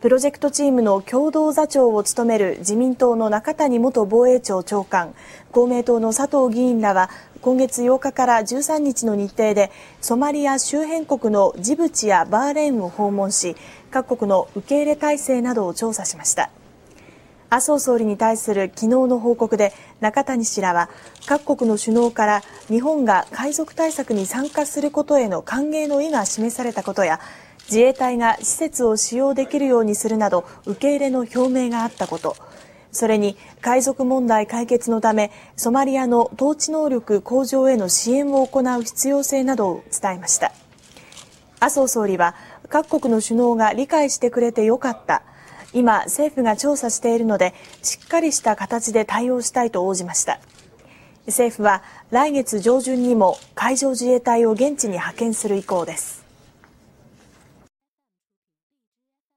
プロジェクトチームの共同座長を務める自民党の中谷元防衛庁長官、公明党の佐藤議員らは今月8日から13日の日程でソマリア周辺国のジブチやバーレーンを訪問し各国の受け入れ体制などを調査しました。麻生総理に対する昨日の報告で中谷氏らは各国の首脳から日本が海賊対策に参加することへの歓迎の意が示されたことや自衛隊が施設を使用できるようにするなど受け入れの表明があったこと。それに海賊問題解決のためソマリアの統治能力向上への支援を行う必要性などを伝えました。麻生総理は各国の首脳が理解してくれてよかった。今政府が調査しているのでしっかりした形で対応したいと応じました。政府は来月上旬にも海上自衛隊を現地に派遣する意向です。